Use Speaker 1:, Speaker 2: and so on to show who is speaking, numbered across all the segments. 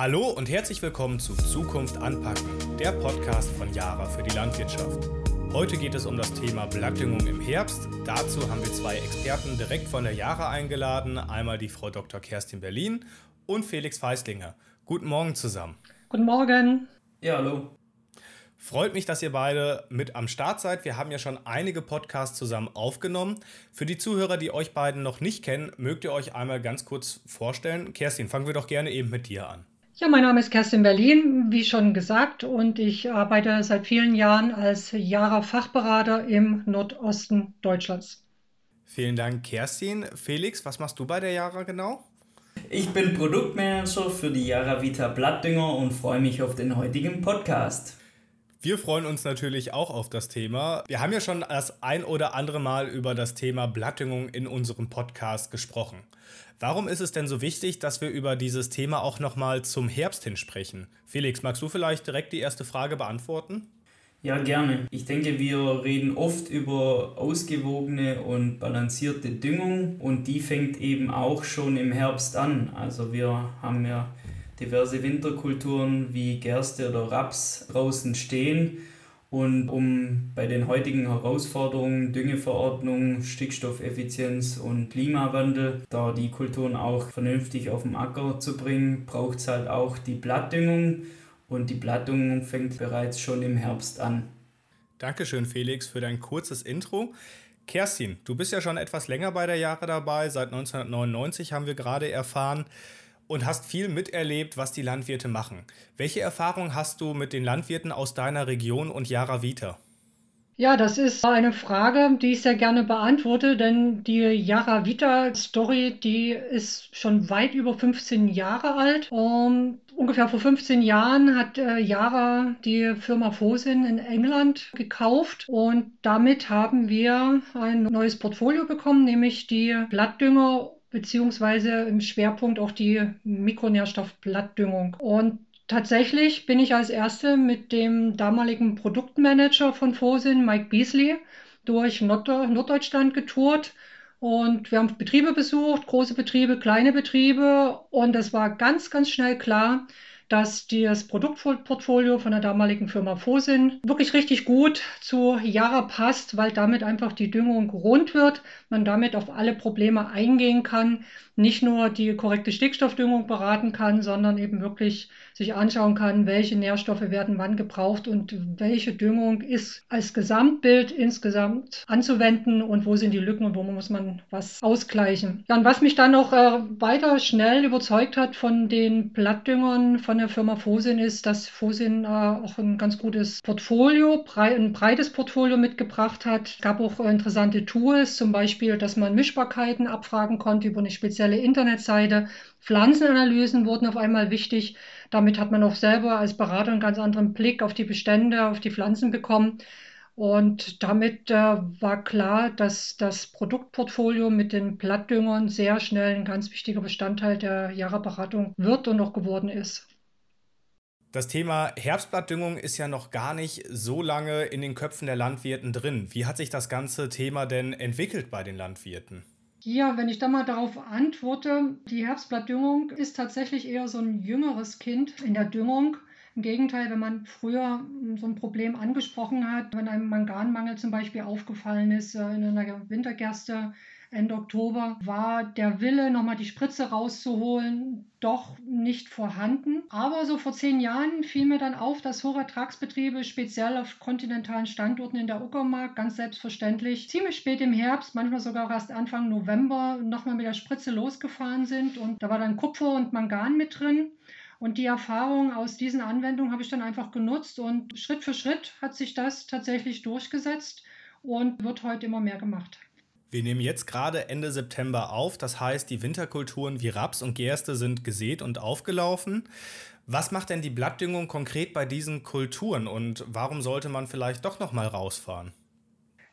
Speaker 1: Hallo und herzlich willkommen zu Zukunft anpacken, der Podcast von Jara für die Landwirtschaft. Heute geht es um das Thema Blattdüngung im Herbst. Dazu haben wir zwei Experten direkt von der Jara eingeladen. Einmal die Frau Dr. Kerstin Berlin und Felix Feislinger. Guten Morgen zusammen.
Speaker 2: Guten Morgen.
Speaker 3: Ja, hallo.
Speaker 1: Freut mich, dass ihr beide mit am Start seid. Wir haben ja schon einige Podcasts zusammen aufgenommen. Für die Zuhörer, die euch beiden noch nicht kennen, mögt ihr euch einmal ganz kurz vorstellen. Kerstin, fangen wir doch gerne eben mit dir an.
Speaker 2: Ja, mein Name ist Kerstin Berlin, wie schon gesagt, und ich arbeite seit vielen Jahren als Jara-Fachberater im Nordosten Deutschlands.
Speaker 1: Vielen Dank, Kerstin. Felix, was machst du bei der Jara genau?
Speaker 3: Ich bin Produktmanager für die Jara Vita Blattdünger und freue mich auf den heutigen Podcast.
Speaker 1: Wir freuen uns natürlich auch auf das Thema. Wir haben ja schon das ein oder andere Mal über das Thema Blattdüngung in unserem Podcast gesprochen. Warum ist es denn so wichtig, dass wir über dieses Thema auch nochmal zum Herbst hin sprechen? Felix, magst du vielleicht direkt die erste Frage beantworten?
Speaker 3: Ja, gerne. Ich denke, wir reden oft über ausgewogene und balancierte Düngung und die fängt eben auch schon im Herbst an. Also wir haben ja diverse Winterkulturen wie Gerste oder Raps draußen stehen. Und um bei den heutigen Herausforderungen Düngeverordnung, Stickstoffeffizienz und Klimawandel, da die Kulturen auch vernünftig auf den Acker zu bringen, braucht es halt auch die Blattdüngung. Und die Blattdüngung fängt bereits schon im Herbst an.
Speaker 1: Dankeschön, Felix, für dein kurzes Intro. Kerstin, du bist ja schon etwas länger bei der Jahre dabei. Seit 1999 haben wir gerade erfahren und hast viel miterlebt, was die Landwirte machen. Welche Erfahrung hast du mit den Landwirten aus deiner Region und Jara Vita?
Speaker 2: Ja, das ist eine Frage, die ich sehr gerne beantworte, denn die Yara Vita Story, die ist schon weit über 15 Jahre alt. Um, ungefähr vor 15 Jahren hat äh, Yara die Firma Fosin in England gekauft und damit haben wir ein neues Portfolio bekommen, nämlich die Blattdünger beziehungsweise im Schwerpunkt auch die Mikronährstoffblattdüngung. Und tatsächlich bin ich als Erste mit dem damaligen Produktmanager von Fosin, Mike Beasley, durch Nord Norddeutschland getourt. Und wir haben Betriebe besucht, große Betriebe, kleine Betriebe. Und es war ganz, ganz schnell klar, dass das Produktportfolio von der damaligen Firma Fosin wirklich richtig gut zu Jara passt, weil damit einfach die Düngung rund wird, man damit auf alle Probleme eingehen kann, nicht nur die korrekte Stickstoffdüngung beraten kann, sondern eben wirklich sich anschauen kann, welche Nährstoffe werden wann gebraucht und welche Düngung ist als Gesamtbild insgesamt anzuwenden und wo sind die Lücken und wo muss man was ausgleichen. Ja, und was mich dann noch äh, weiter schnell überzeugt hat von den Blattdüngern von der Firma Fosin ist, dass Fosin äh, auch ein ganz gutes Portfolio, brei ein breites Portfolio mitgebracht hat. Es gab auch interessante Tools, zum Beispiel, dass man Mischbarkeiten abfragen konnte über eine spezielle Internetseite. Pflanzenanalysen wurden auf einmal wichtig. Damit hat man auch selber als Berater einen ganz anderen Blick auf die Bestände, auf die Pflanzen bekommen. Und damit äh, war klar, dass das Produktportfolio mit den Blattdüngern sehr schnell ein ganz wichtiger Bestandteil der Jahreberatung wird und auch geworden ist.
Speaker 1: Das Thema Herbstblattdüngung ist ja noch gar nicht so lange in den Köpfen der Landwirten drin. Wie hat sich das ganze Thema denn entwickelt bei den Landwirten?
Speaker 2: Ja, wenn ich da mal darauf antworte, die Herbstblattdüngung ist tatsächlich eher so ein jüngeres Kind in der Düngung. Im Gegenteil, wenn man früher so ein Problem angesprochen hat, wenn einem Manganmangel zum Beispiel aufgefallen ist äh, in einer Wintergerste, Ende Oktober war der Wille, nochmal die Spritze rauszuholen, doch nicht vorhanden. Aber so vor zehn Jahren fiel mir dann auf, dass Hochertragsbetriebe speziell auf kontinentalen Standorten in der Uckermark ganz selbstverständlich ziemlich spät im Herbst, manchmal sogar erst Anfang November, nochmal mit der Spritze losgefahren sind. Und da war dann Kupfer und Mangan mit drin. Und die Erfahrung aus diesen Anwendungen habe ich dann einfach genutzt und Schritt für Schritt hat sich das tatsächlich durchgesetzt und wird heute immer mehr gemacht.
Speaker 1: Wir nehmen jetzt gerade Ende September auf, das heißt, die Winterkulturen wie Raps und Gerste sind gesät und aufgelaufen. Was macht denn die Blattdüngung konkret bei diesen Kulturen und warum sollte man vielleicht doch noch mal rausfahren?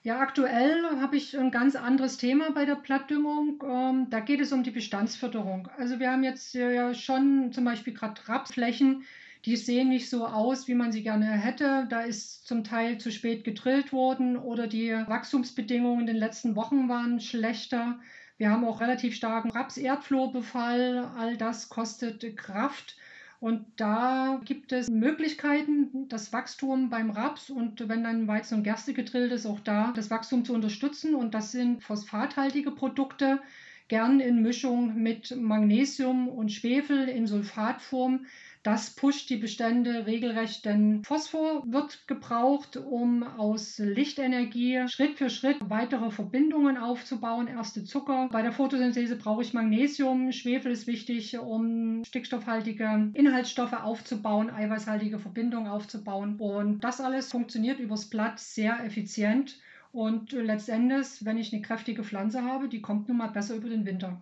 Speaker 2: Ja, aktuell habe ich ein ganz anderes Thema bei der Blattdüngung. Ähm, da geht es um die Bestandsförderung. Also wir haben jetzt ja schon zum Beispiel gerade Rapsflächen, die sehen nicht so aus, wie man sie gerne hätte. Da ist zum Teil zu spät gedrillt worden oder die Wachstumsbedingungen in den letzten Wochen waren schlechter. Wir haben auch relativ starken Raps-Erdflohbefall. All das kostet Kraft. Und da gibt es Möglichkeiten, das Wachstum beim Raps und wenn dann Weizen und Gerste gedrillt ist, auch da das Wachstum zu unterstützen. Und das sind phosphathaltige Produkte, gern in Mischung mit Magnesium und Schwefel in Sulfatform. Das pusht die Bestände regelrecht, denn Phosphor wird gebraucht, um aus Lichtenergie Schritt für Schritt weitere Verbindungen aufzubauen, erste Zucker. Bei der Photosynthese brauche ich Magnesium. Schwefel ist wichtig, um stickstoffhaltige Inhaltsstoffe aufzubauen, eiweißhaltige Verbindungen aufzubauen. Und das alles funktioniert übers Blatt sehr effizient. Und letztendlich, wenn ich eine kräftige Pflanze habe, die kommt nun mal besser über den Winter.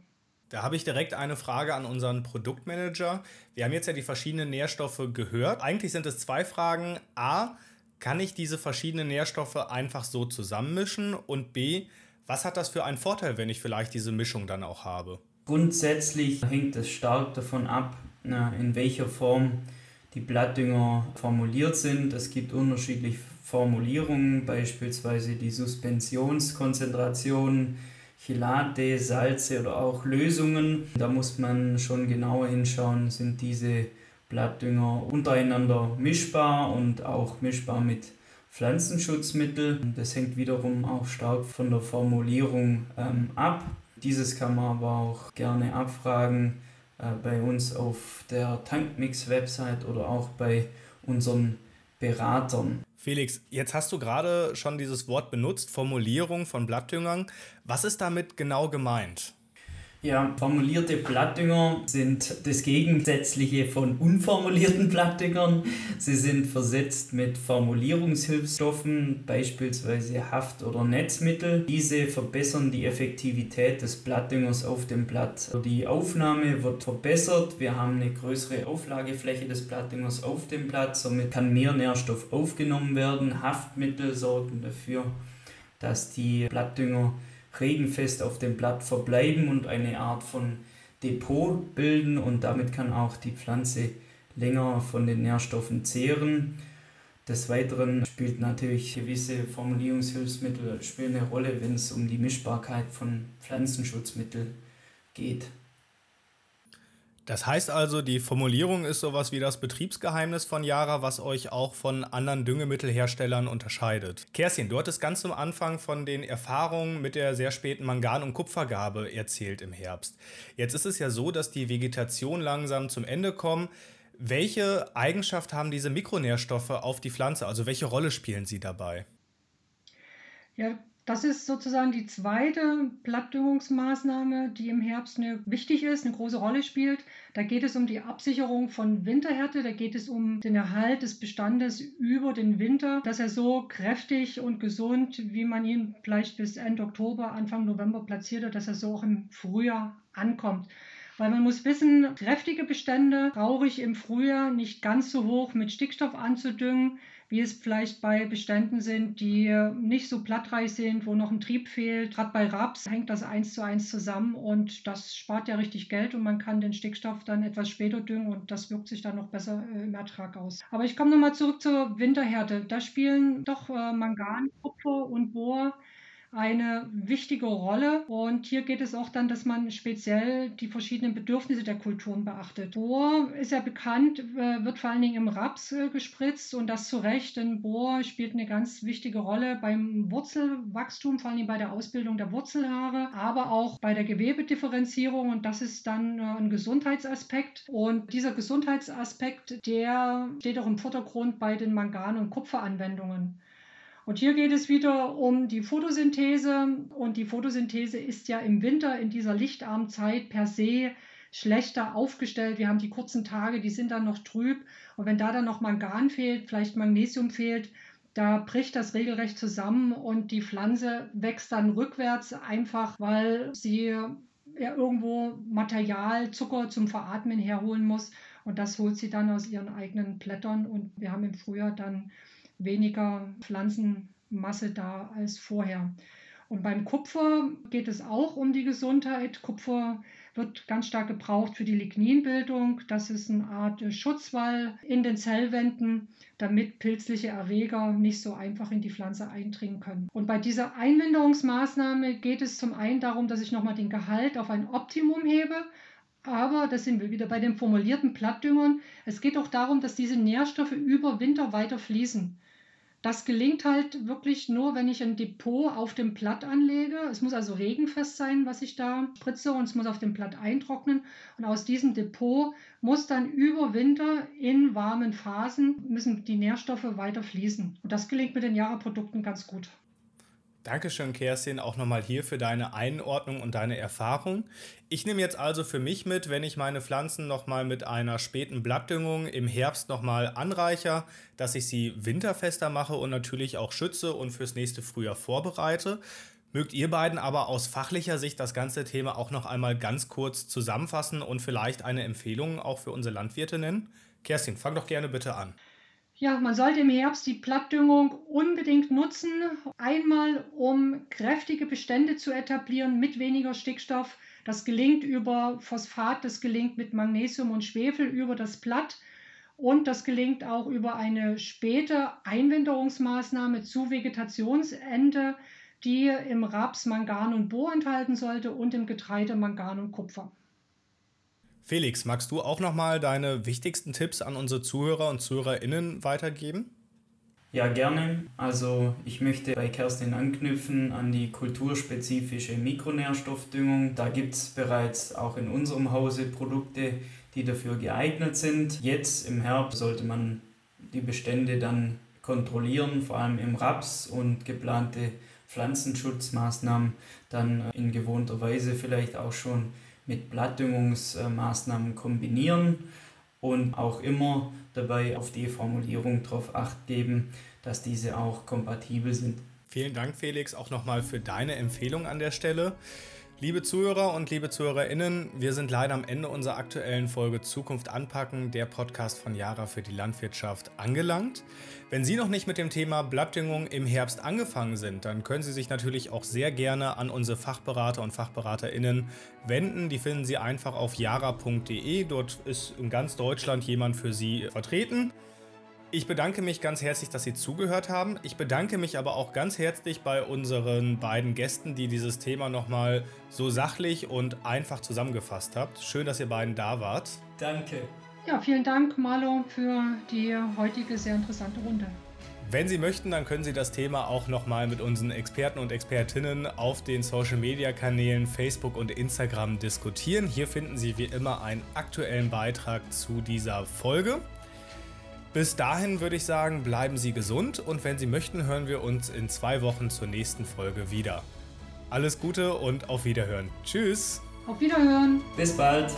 Speaker 1: Da habe ich direkt eine Frage an unseren Produktmanager. Wir haben jetzt ja die verschiedenen Nährstoffe gehört. Eigentlich sind es zwei Fragen. A, kann ich diese verschiedenen Nährstoffe einfach so zusammenmischen? Und B, was hat das für einen Vorteil, wenn ich vielleicht diese Mischung dann auch habe?
Speaker 3: Grundsätzlich hängt es stark davon ab, in welcher Form die Blattdünger formuliert sind. Es gibt unterschiedliche Formulierungen, beispielsweise die Suspensionskonzentration Chelate, Salze oder auch Lösungen. Da muss man schon genauer hinschauen, sind diese Blattdünger untereinander mischbar und auch mischbar mit Pflanzenschutzmitteln. Das hängt wiederum auch stark von der Formulierung ähm, ab. Dieses kann man aber auch gerne abfragen äh, bei uns auf der Tankmix-Website oder auch bei unseren Beratern.
Speaker 1: Felix, jetzt hast du gerade schon dieses Wort benutzt, Formulierung von Blattdüngern. Was ist damit genau gemeint?
Speaker 3: Ja, formulierte Blattdünger sind das Gegensätzliche von unformulierten Blattdüngern. Sie sind versetzt mit Formulierungshilfsstoffen, beispielsweise Haft- oder Netzmittel. Diese verbessern die Effektivität des Blattdüngers auf dem Blatt. Die Aufnahme wird verbessert. Wir haben eine größere Auflagefläche des Blattdüngers auf dem Blatt. Somit kann mehr Nährstoff aufgenommen werden. Haftmittel sorgen dafür, dass die Blattdünger regenfest auf dem Blatt verbleiben und eine Art von Depot bilden und damit kann auch die Pflanze länger von den Nährstoffen zehren. Des Weiteren spielt natürlich gewisse Formulierungshilfsmittel spielen eine Rolle, wenn es um die Mischbarkeit von Pflanzenschutzmitteln geht.
Speaker 1: Das heißt also, die Formulierung ist sowas wie das Betriebsgeheimnis von Yara, was euch auch von anderen Düngemittelherstellern unterscheidet. Kerstin, du hattest ganz zum Anfang von den Erfahrungen mit der sehr späten Mangan- und Kupfergabe erzählt im Herbst. Jetzt ist es ja so, dass die Vegetation langsam zum Ende kommt. Welche Eigenschaft haben diese Mikronährstoffe auf die Pflanze? Also welche Rolle spielen sie dabei?
Speaker 2: Ja, das ist sozusagen die zweite Blattdüngungsmaßnahme, die im Herbst eine, wichtig ist, eine große Rolle spielt. Da geht es um die Absicherung von Winterhärte, da geht es um den Erhalt des Bestandes über den Winter, dass er so kräftig und gesund, wie man ihn vielleicht bis Ende Oktober, Anfang November platziert hat, dass er so auch im Frühjahr ankommt. Weil man muss wissen, kräftige Bestände brauche ich im Frühjahr nicht ganz so hoch mit Stickstoff anzudüngen wie es vielleicht bei Beständen sind, die nicht so blattreich sind, wo noch ein Trieb fehlt. Gerade bei Raps hängt das eins zu eins zusammen und das spart ja richtig Geld und man kann den Stickstoff dann etwas später düngen und das wirkt sich dann noch besser äh, im Ertrag aus. Aber ich komme nochmal zurück zur Winterhärte. Da spielen doch äh, Mangan, Kupfer und Bohr eine wichtige Rolle. Und hier geht es auch dann, dass man speziell die verschiedenen Bedürfnisse der Kulturen beachtet. Bohr ist ja bekannt, äh, wird vor allen Dingen im Raps äh, gespritzt und das zu Recht, denn Bohr spielt eine ganz wichtige Rolle beim Wurzelwachstum, vor allem bei der Ausbildung der Wurzelhaare, aber auch bei der Gewebedifferenzierung und das ist dann äh, ein Gesundheitsaspekt. Und dieser Gesundheitsaspekt, der steht auch im Vordergrund bei den Mangan- und Kupferanwendungen. Und hier geht es wieder um die Photosynthese. Und die Photosynthese ist ja im Winter in dieser lichtarmen Zeit per se schlechter aufgestellt. Wir haben die kurzen Tage, die sind dann noch trüb. Und wenn da dann noch Mangan fehlt, vielleicht Magnesium fehlt, da bricht das regelrecht zusammen und die Pflanze wächst dann rückwärts, einfach weil sie ja irgendwo Material, Zucker zum Veratmen herholen muss. Und das holt sie dann aus ihren eigenen Blättern. Und wir haben im Frühjahr dann weniger Pflanzenmasse da als vorher. Und beim Kupfer geht es auch um die Gesundheit. Kupfer wird ganz stark gebraucht für die Ligninbildung. Das ist eine Art Schutzwall in den Zellwänden, damit pilzliche Erreger nicht so einfach in die Pflanze eindringen können. Und bei dieser Einwinderungsmaßnahme geht es zum einen darum, dass ich nochmal den Gehalt auf ein Optimum hebe, Aber das sind wir wieder bei den formulierten Plattdüngern. Es geht auch darum, dass diese Nährstoffe über Winter weiter fließen. Das gelingt halt wirklich nur, wenn ich ein Depot auf dem Blatt anlege. Es muss also regenfest sein, was ich da spritze und es muss auf dem Blatt eintrocknen. Und aus diesem Depot muss dann über Winter in warmen Phasen müssen die Nährstoffe weiter fließen. Und das gelingt mit den Jahre-Produkten ganz gut.
Speaker 1: Dankeschön, Kerstin, auch nochmal hier für deine Einordnung und deine Erfahrung. Ich nehme jetzt also für mich mit, wenn ich meine Pflanzen nochmal mit einer späten Blattdüngung im Herbst nochmal anreicher, dass ich sie winterfester mache und natürlich auch schütze und fürs nächste Frühjahr vorbereite. Mögt ihr beiden aber aus fachlicher Sicht das ganze Thema auch noch einmal ganz kurz zusammenfassen und vielleicht eine Empfehlung auch für unsere Landwirte nennen? Kerstin, fang doch gerne bitte an.
Speaker 2: Ja, man sollte im Herbst die Plattdüngung unbedingt nutzen. Einmal, um kräftige Bestände zu etablieren mit weniger Stickstoff. Das gelingt über Phosphat, das gelingt mit Magnesium und Schwefel über das Blatt. Und das gelingt auch über eine späte Einwinterungsmaßnahme zu Vegetationsende, die im Raps Mangan und Bohr enthalten sollte und im Getreide Mangan und Kupfer.
Speaker 1: Felix, magst du auch noch mal deine wichtigsten Tipps an unsere Zuhörer und Zuhörerinnen weitergeben?
Speaker 3: Ja, gerne. Also ich möchte bei Kerstin anknüpfen an die kulturspezifische Mikronährstoffdüngung. Da gibt es bereits auch in unserem Hause Produkte, die dafür geeignet sind. Jetzt im Herbst sollte man die Bestände dann kontrollieren, vor allem im Raps und geplante Pflanzenschutzmaßnahmen dann in gewohnter Weise vielleicht auch schon mit Blattdüngungsmaßnahmen kombinieren und auch immer dabei auf die Formulierung darauf acht geben, dass diese auch kompatibel sind.
Speaker 1: Vielen Dank, Felix, auch nochmal für deine Empfehlung an der Stelle. Liebe Zuhörer und liebe ZuhörerInnen, wir sind leider am Ende unserer aktuellen Folge Zukunft anpacken, der Podcast von Jara für die Landwirtschaft, angelangt. Wenn Sie noch nicht mit dem Thema Blattdüngung im Herbst angefangen sind, dann können Sie sich natürlich auch sehr gerne an unsere Fachberater und FachberaterInnen wenden. Die finden Sie einfach auf jara.de. Dort ist in ganz Deutschland jemand für Sie vertreten. Ich bedanke mich ganz herzlich, dass Sie zugehört haben. Ich bedanke mich aber auch ganz herzlich bei unseren beiden Gästen, die dieses Thema nochmal so sachlich und einfach zusammengefasst habt. Schön, dass ihr beiden da wart.
Speaker 3: Danke.
Speaker 2: Ja, vielen Dank, Marlo, für die heutige sehr interessante Runde.
Speaker 1: Wenn Sie möchten, dann können Sie das Thema auch nochmal mit unseren Experten und Expertinnen auf den Social Media Kanälen Facebook und Instagram diskutieren. Hier finden Sie wie immer einen aktuellen Beitrag zu dieser Folge. Bis dahin würde ich sagen, bleiben Sie gesund und wenn Sie möchten, hören wir uns in zwei Wochen zur nächsten Folge wieder. Alles Gute und auf Wiederhören. Tschüss.
Speaker 2: Auf Wiederhören.
Speaker 3: Bis bald.